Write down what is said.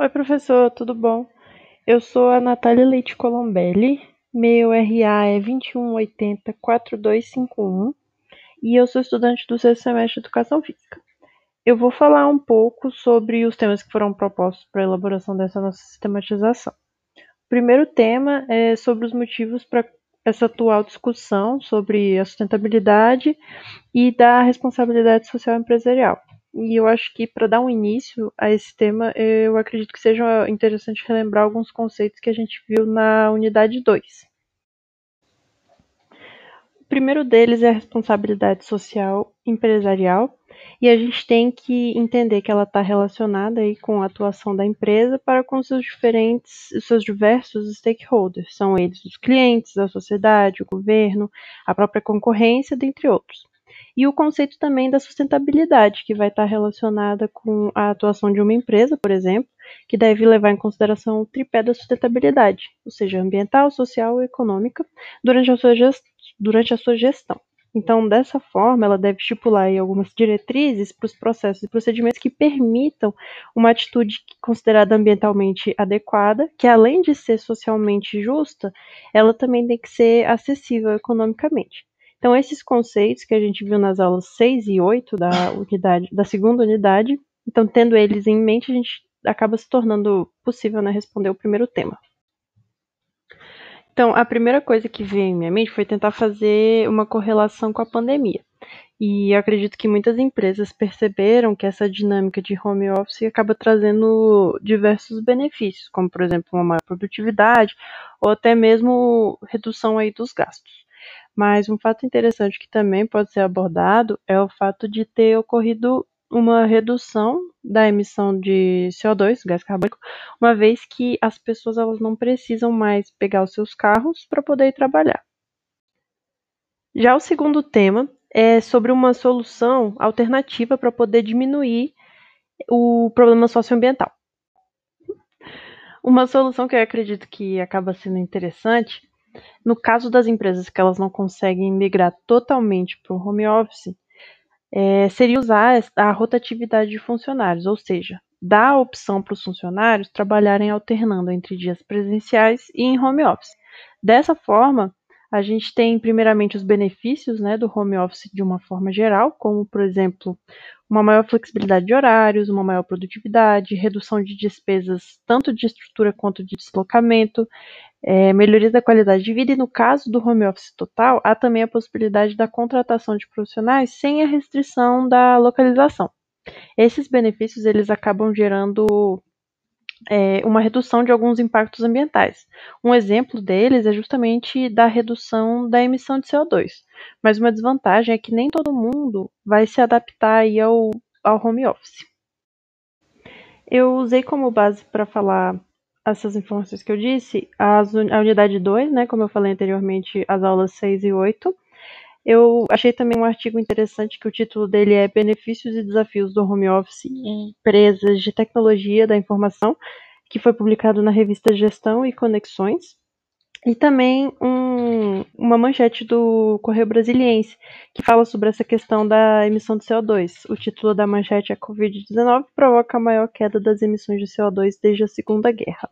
Oi, professor, tudo bom? Eu sou a Natália Leite Colombelli, meu RA é 2180-4251 e eu sou estudante do sexto semestre de Educação Física. Eu vou falar um pouco sobre os temas que foram propostos para a elaboração dessa nossa sistematização. O primeiro tema é sobre os motivos para essa atual discussão sobre a sustentabilidade e da responsabilidade social empresarial. E eu acho que para dar um início a esse tema, eu acredito que seja interessante relembrar alguns conceitos que a gente viu na unidade 2. O primeiro deles é a responsabilidade social empresarial, e a gente tem que entender que ela está relacionada aí com a atuação da empresa para com seus diferentes, seus diversos stakeholders, são eles os clientes, a sociedade, o governo, a própria concorrência, dentre outros. E o conceito também da sustentabilidade, que vai estar relacionada com a atuação de uma empresa, por exemplo, que deve levar em consideração o tripé da sustentabilidade, ou seja, ambiental, social e econômica, durante a sua, gest durante a sua gestão. Então, dessa forma, ela deve estipular algumas diretrizes para os processos e procedimentos que permitam uma atitude considerada ambientalmente adequada, que além de ser socialmente justa, ela também tem que ser acessível economicamente. Então, esses conceitos que a gente viu nas aulas 6 e 8 da, unidade, da segunda unidade, então, tendo eles em mente, a gente acaba se tornando possível né, responder o primeiro tema. Então, a primeira coisa que veio em minha mente foi tentar fazer uma correlação com a pandemia. E acredito que muitas empresas perceberam que essa dinâmica de home office acaba trazendo diversos benefícios, como por exemplo uma maior produtividade ou até mesmo redução aí dos gastos. Mas um fato interessante que também pode ser abordado é o fato de ter ocorrido uma redução da emissão de CO2, gás carbônico, uma vez que as pessoas elas não precisam mais pegar os seus carros para poder ir trabalhar. Já o segundo tema é sobre uma solução alternativa para poder diminuir o problema socioambiental. Uma solução que eu acredito que acaba sendo interessante no caso das empresas que elas não conseguem migrar totalmente para o home office, é, seria usar a rotatividade de funcionários, ou seja, dar a opção para os funcionários trabalharem alternando entre dias presenciais e em home office. Dessa forma, a gente tem primeiramente os benefícios né, do home office de uma forma geral, como por exemplo, uma maior flexibilidade de horários, uma maior produtividade, redução de despesas tanto de estrutura quanto de deslocamento, é, melhoria da qualidade de vida e no caso do home office total, há também a possibilidade da contratação de profissionais sem a restrição da localização. Esses benefícios eles acabam gerando é, uma redução de alguns impactos ambientais. Um exemplo deles é justamente da redução da emissão de CO2. Mas uma desvantagem é que nem todo mundo vai se adaptar ao, ao home office. Eu usei como base para falar essas informações que eu disse, as, a unidade 2, né, como eu falei anteriormente, as aulas 6 e 8. Eu achei também um artigo interessante que o título dele é Benefícios e Desafios do Home Office em Empresas de Tecnologia da Informação, que foi publicado na revista Gestão e Conexões. E também um, uma manchete do Correio Brasiliense, que fala sobre essa questão da emissão de CO2. O título da manchete é Covid-19 provoca a maior queda das emissões de CO2 desde a Segunda Guerra.